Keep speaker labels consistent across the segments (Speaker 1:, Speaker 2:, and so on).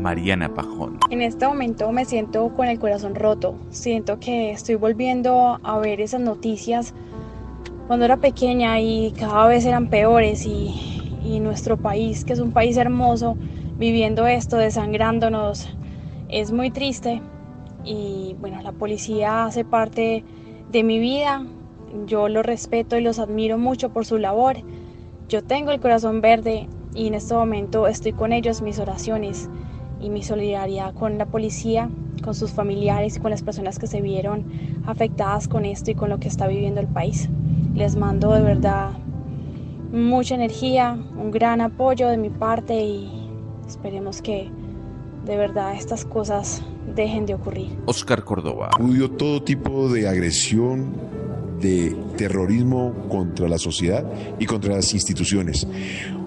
Speaker 1: Mariana Pajón.
Speaker 2: En este momento me siento con el corazón roto. Siento que estoy volviendo a ver esas noticias cuando era pequeña y cada vez eran peores y y nuestro país, que es un país hermoso, viviendo esto, desangrándonos, es muy triste. Y bueno, la policía hace parte de mi vida, yo los respeto y los admiro mucho por su labor. Yo tengo el corazón verde y en este momento estoy con ellos, mis oraciones y mi solidaridad con la policía, con sus familiares y con las personas que se vieron afectadas con esto y con lo que está viviendo el país. Les mando de verdad mucha energía, un gran apoyo de mi parte y esperemos que de verdad estas cosas dejen de ocurrir.
Speaker 1: Oscar Córdoba.
Speaker 3: Hubo todo tipo de agresión, de terrorismo contra la sociedad y contra las instituciones.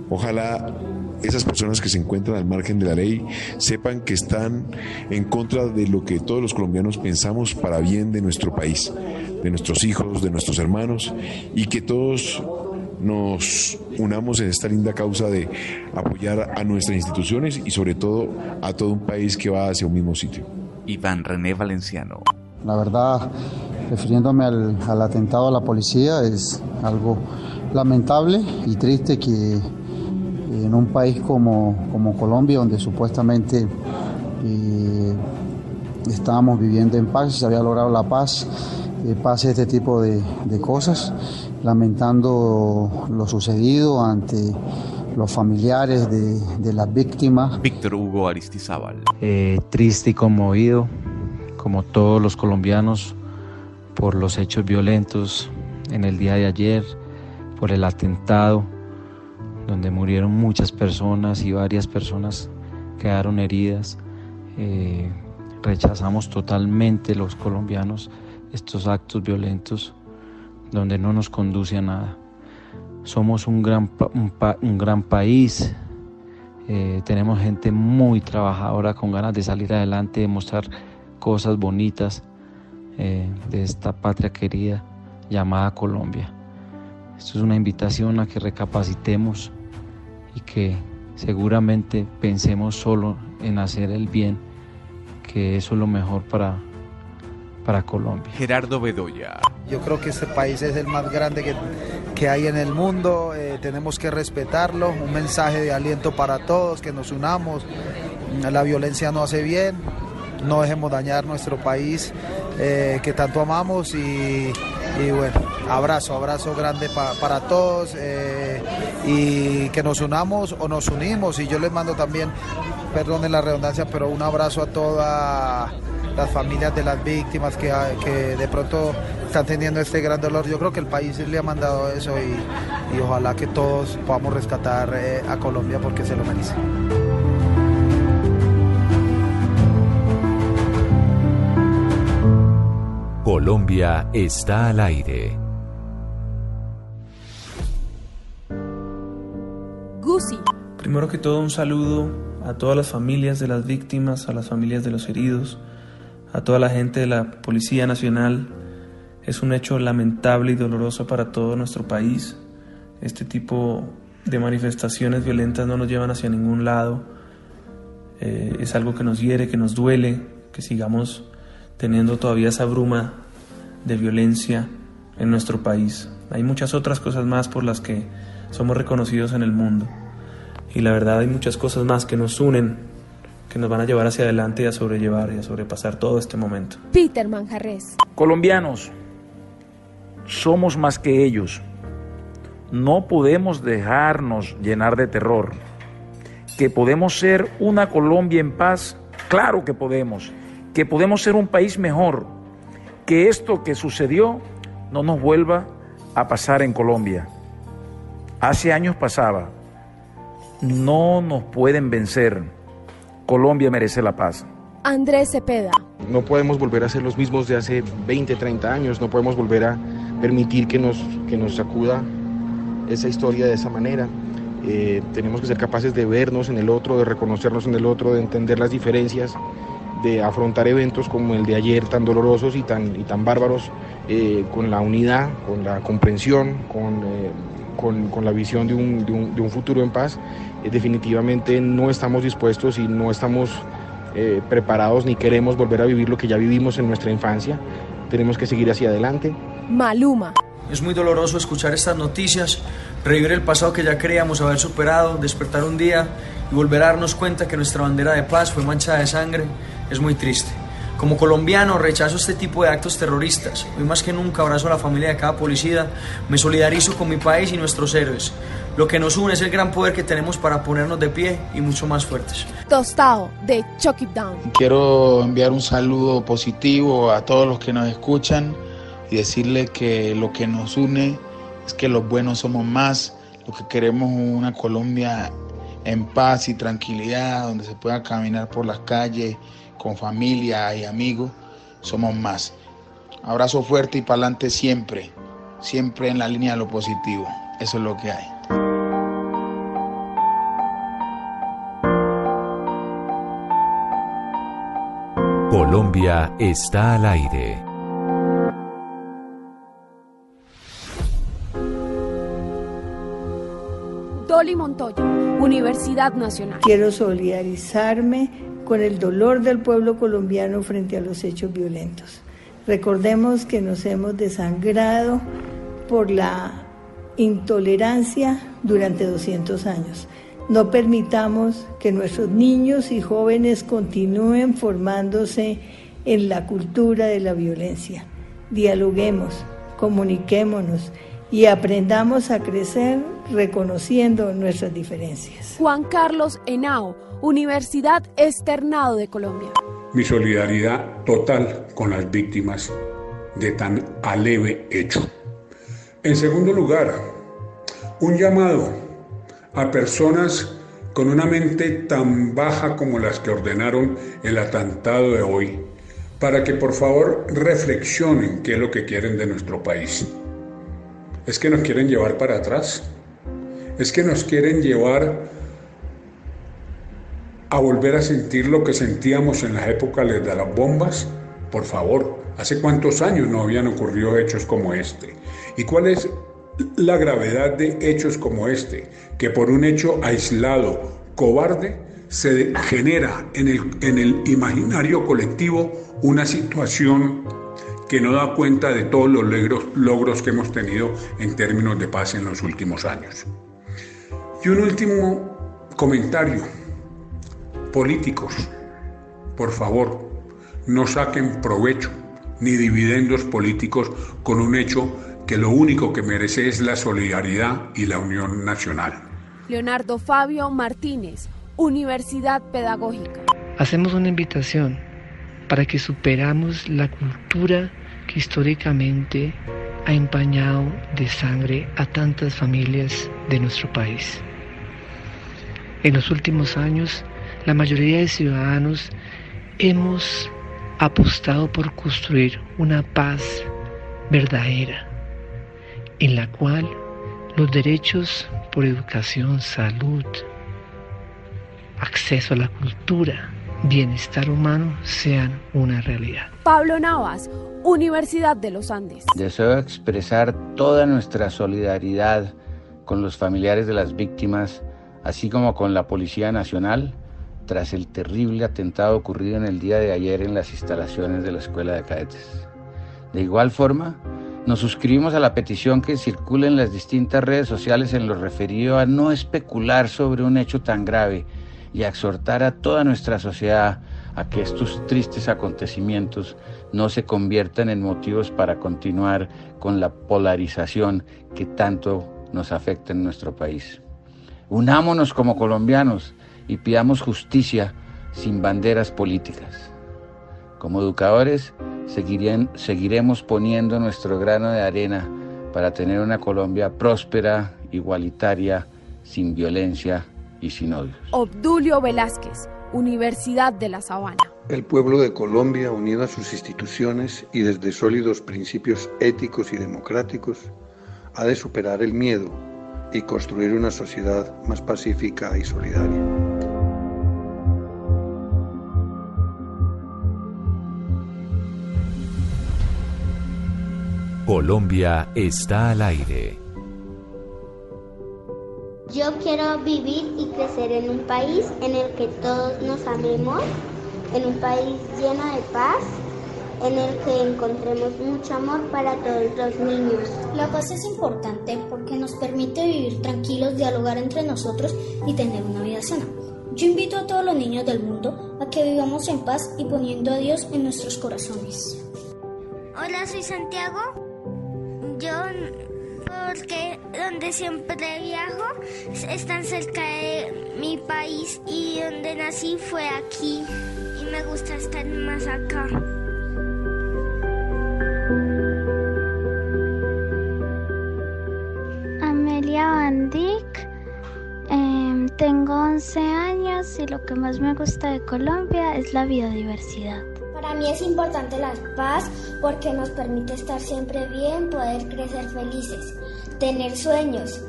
Speaker 3: Ojalá esas personas que se encuentran al margen de la ley sepan que están en contra de lo que todos los colombianos pensamos para bien de nuestro país, de nuestros hijos, de nuestros hermanos y que todos nos unamos en esta linda causa de apoyar a nuestras instituciones y sobre todo a todo un país que va hacia un mismo sitio.
Speaker 1: Iván René Valenciano.
Speaker 4: La verdad, refiriéndome al, atentado a la policía, es algo lamentable y triste que en un país como, como Colombia, donde supuestamente eh, estábamos viviendo en paz, se había logrado la paz, eh, pase este tipo de, de cosas lamentando lo sucedido ante los familiares de, las víctimas.
Speaker 1: Víctor Hugo Aristizábal.
Speaker 5: Eh, triste y conmovido, como todos los colombianos, por los hechos violentos en el día de ayer, por el atentado, donde murieron muchas personas y varias personas quedaron heridas. Eh, rechazamos totalmente los colombianos estos actos violentos donde no nos conduce a nada. Somos un gran, un, gran país, eh, tenemos gente muy trabajadora con ganas de salir adelante, de mostrar cosas bonitas eh, de esta patria querida llamada Colombia. Esto es una invitación a que recapacitemos y que seguramente pensemos solo en hacer el bien, que eso es lo mejor para, para Colombia.
Speaker 1: Gerardo Bedoya.
Speaker 6: Yo creo que este país es el más grande que, que hay en el mundo, eh, tenemos que respetarlo, un mensaje de aliento para todos, que nos unamos, la violencia no hace bien, no dejemos dañar nuestro país eh, que tanto amamos y, bueno, abrazo, abrazo grande para todos eh, y que nos unamos o nos unimos y yo les mando también, perdonen la redundancia, pero un abrazo a toda las familias de las víctimas que, que de pronto están teniendo este gran dolor. Yo creo que el país le ha mandado eso y, ojalá que todos podamos rescatar eh, a Colombia porque se lo merece.
Speaker 7: Colombia está al aire.
Speaker 8: Primero que todo un saludo a todas las familias de las víctimas, a las familias de los heridos, a toda la gente de la Policía Nacional. Es un hecho lamentable y doloroso para todo nuestro país. Este tipo de manifestaciones violentas no nos llevan hacia ningún lado. Eh, es algo que nos hiere, que nos duele, que sigamos teniendo todavía esa bruma de violencia en nuestro país. Hay muchas otras cosas más por las que somos reconocidos en el mundo. Y la verdad hay muchas cosas más que nos unen que nos van a llevar hacia adelante y a sobrellevar y a sobrepasar todo este momento.
Speaker 9: Peter Manjarres.
Speaker 10: Colombianos, somos más que ellos. No podemos dejarnos llenar de terror. Que podemos ser una Colombia en paz, claro que podemos. Que podemos ser un país mejor. Que esto que sucedió no nos vuelva a pasar en Colombia. Hace años pasaba
Speaker 11: no nos pueden vencer. Colombia merece la paz.
Speaker 9: Andrés Cepeda.
Speaker 12: No podemos volver a ser los mismos de hace 20, 30 años, no podemos volver a permitir que nos, que nos sacuda esa historia de esa manera. Eh, tenemos que ser capaces de vernos en el otro, de reconocernos en el otro, de entender las diferencias, de afrontar eventos como el de ayer tan dolorosos y tan, y tan bárbaros eh, con la unidad, con la comprensión, con, eh, con, con, la visión de un, de un, de un futuro en paz. definitivamente no estamos dispuestos y no estamos preparados ni queremos volver a vivir lo que ya vivimos en nuestra infancia. Tenemos que seguir hacia adelante.
Speaker 9: Maluma.
Speaker 13: Es muy doloroso escuchar estas noticias, revivir el pasado que ya creíamos haber superado, despertar un día y volver a darnos cuenta que nuestra bandera de paz fue manchada de sangre, es muy triste. Como colombiano rechazo este tipo de actos terroristas. Hoy más que nunca abrazo a la familia de cada policía, me solidarizo con mi país y nuestros héroes. Lo que nos une es el gran poder que tenemos para ponernos de pie y mucho más fuertes.
Speaker 9: Tostado de Chuck It Down.
Speaker 10: Quiero enviar un saludo positivo a todos los que nos escuchan y decirle que lo que nos une es que los buenos somos más, lo que queremos es una Colombia en paz y tranquilidad, donde se pueda caminar por las calles con familia y amigos, somos más. Abrazo fuerte y para adelante siempre, siempre en la línea de lo positivo. Eso es lo que hay.
Speaker 7: Colombia está al aire.
Speaker 9: Dolly Montoya, Universidad Nacional.
Speaker 14: Quiero solidarizarme con el dolor del pueblo colombiano frente a los hechos violentos. Recordemos que nos hemos desangrado por la intolerancia durante 200 años. No permitamos que nuestros niños y jóvenes continúen formándose en la cultura de la violencia. Dialoguemos, comuniquémonos y aprendamos a crecer reconociendo nuestras diferencias.
Speaker 9: Juan Carlos Henao, Universidad Externado de Colombia.
Speaker 15: Mi solidaridad total con las víctimas de tan aleve hecho. En segundo lugar, un llamado a personas con una mente tan baja como las que ordenaron el atentado de hoy, para que por favor reflexionen qué es lo que quieren de nuestro país. ¿Es que nos quieren llevar para atrás? ¿Es que nos quieren llevar a volver a sentir lo que sentíamos en las épocas de las bombas? Por favor, ¿hace cuántos años no habían ocurrido hechos como este? ¿Y cuál es la gravedad de hechos como este? Que por un hecho aislado, cobarde, se genera en el, en el imaginario colectivo una situación que no da cuenta de todos los logros, logros que hemos tenido en términos de paz en los últimos años. Y un último comentario. Políticos, por favor, no saquen provecho ni dividendos políticos con un hecho que lo único que merece es la solidaridad y la unión nacional.
Speaker 9: Leonardo Fabio Martínez, Universidad Pedagógica.
Speaker 16: Hacemos una invitación para que superamos la cultura que históricamente ha empañado de sangre a tantas familias de nuestro país. En los últimos años, la mayoría de ciudadanos hemos apostado por construir una paz verdadera, en la cual los derechos por educación, salud, acceso a la cultura, bienestar humano sean una realidad.
Speaker 9: Pablo Navas, Universidad de los Andes.
Speaker 17: Deseo expresar toda nuestra solidaridad con los familiares de las víctimas, así como con la Policía Nacional, tras el terrible atentado ocurrido en el día de ayer en las instalaciones de la Escuela de Cadetes. De igual forma, nos suscribimos a la petición que circula en las distintas redes sociales en lo referido a no especular sobre un hecho tan grave y a exhortar a toda nuestra sociedad a que estos tristes acontecimientos no se conviertan en motivos para continuar con la polarización que tanto nos afecta en nuestro país. Unámonos como colombianos y pidamos justicia sin banderas políticas. Como educadores, seguiremos poniendo nuestro grano de arena para tener una Colombia próspera, igualitaria, sin violencia y sin odios.
Speaker 9: Obdulio Velázquez, Universidad de La Sabana.
Speaker 18: El pueblo de Colombia, unido a sus instituciones y desde sólidos principios éticos y democráticos, ha de superar el miedo y construir una sociedad más pacífica y solidaria.
Speaker 7: Colombia está al aire.
Speaker 19: Yo quiero vivir y crecer en un país en el que todos nos amemos, en un país lleno de paz, en el que encontremos mucho amor para todos los niños.
Speaker 20: La paz es importante porque nos permite vivir tranquilos, dialogar entre nosotros y tener una vida sana. Yo invito a todos los niños del mundo a que vivamos en paz y poniendo a Dios en nuestros corazones.
Speaker 19: Hola, soy Santiago. Yo, porque donde siempre viajo, están cerca de mi país y donde nací fue aquí. Y me gusta estar más acá.
Speaker 21: Amelia Van. Em, tengo 11 años y lo que más me gusta de Colombia es la biodiversidad.
Speaker 20: Para mí es importante la paz porque nos permite estar siempre bien, poder crecer felices, tener sueños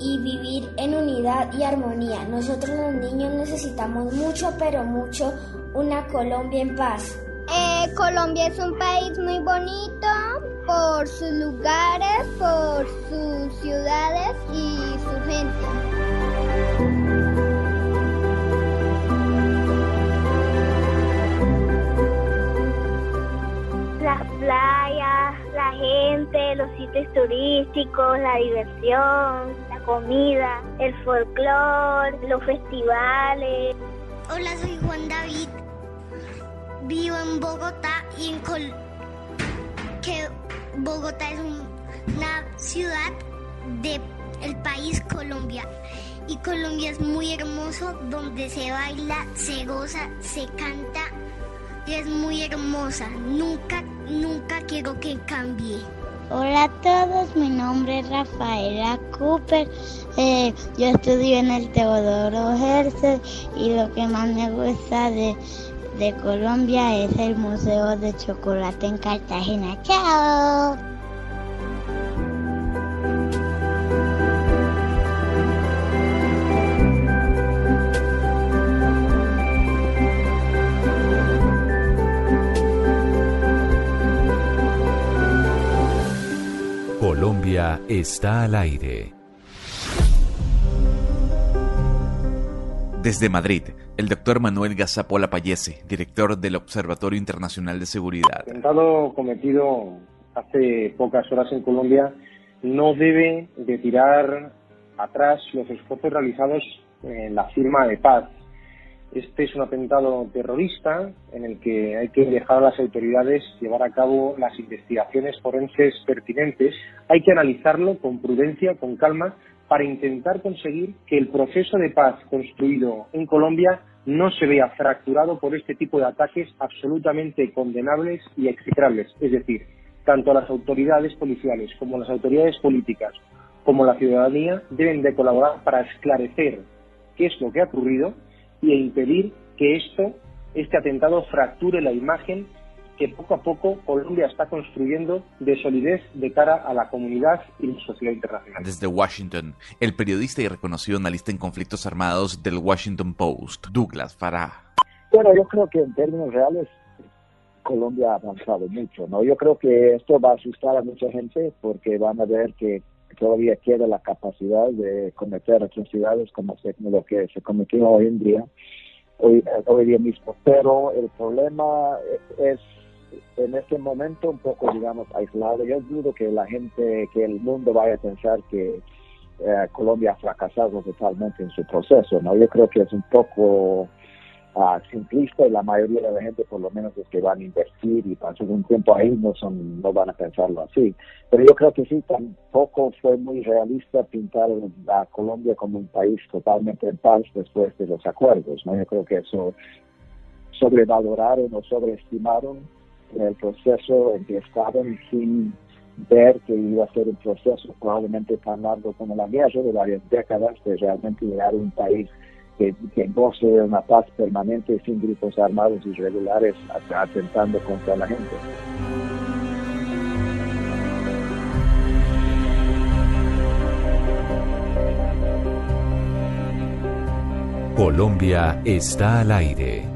Speaker 20: y vivir en unidad y armonía. Nosotros los niños necesitamos mucho, pero mucho, una Colombia en paz.
Speaker 19: Eh, Colombia es un país muy bonito por sus lugares, por sus ciudades y su gente.
Speaker 20: Los sitios turísticos, la diversión, la comida, el folclore, los festivales.
Speaker 19: Hola, soy Juan David. Vivo en Bogotá y en Col que Bogotá es un- una ciudad del el país Colombia. Y Colombia es muy hermoso, donde se baila, se goza, se canta. Y es muy hermosa. Nunca, nunca quiero que cambie.
Speaker 21: Hola a todos, mi nombre es Rafaela Cooper. Eh, yo estudio en el Teodoro Herzl y lo que más me gusta de, de Colombia es el Museo de Chocolate en Cartagena. ¡Chao!
Speaker 7: Colombia está al aire.
Speaker 1: Desde Madrid, el doctor Manuel Gazapola Payese, director del Observatorio Internacional de Seguridad.
Speaker 8: El atentado cometido hace pocas horas en Colombia no debe de tirar atrás los esfuerzos realizados en la firma de paz. Este es un atentado terrorista en el que hay que dejar a las autoridades llevar a cabo las investigaciones forenses pertinentes. Hay que analizarlo con prudencia, con calma, para intentar conseguir que el proceso de paz construido en Colombia no se vea fracturado por este tipo de ataques absolutamente condenables y execrables. Es decir, tanto las autoridades policiales como las autoridades políticas como la ciudadanía deben de colaborar para esclarecer qué es lo que ha ocurrido y impedir que esto, este atentado fracture la imagen que poco a poco Colombia está construyendo de solidez de cara a la comunidad y la sociedad internacional.
Speaker 1: Desde Washington, el periodista y reconocido analista en conflictos armados del Washington Post, Douglas Farah.
Speaker 3: Bueno, yo creo que en términos reales Colombia ha avanzado mucho, ¿no? Yo creo que esto va a asustar a mucha gente porque van a ver que todavía queda la capacidad de cometer atrocidades como se, lo que se cometió hoy en día, hoy, hoy día mismo. Pero el problema es en este momento un poco, digamos, aislado. Yo dudo que la gente, que el mundo vaya a pensar que eh, Colombia ha fracasado totalmente en su proceso, ¿no? Yo creo que es un poco uh, simplista y la mayoría de la gente, por lo menos los que van a invertir y pasar un tiempo ahí, no son, no van a pensarlo así. Pero yo creo que sí, tampoco fue muy realista pintar a Colombia como un país totalmente en paz después de los acuerdos, ¿no? Yo creo que eso sobrevaloraron o sobreestimaron el proceso en que estaban sin ver que iba a ser un proceso probablemente tan largo como la guerra de varias décadas de realmente llegar a un país que, que goce una paz permanente sin grupos armados irregulares atentando contra la gente.
Speaker 7: Colombia está al aire.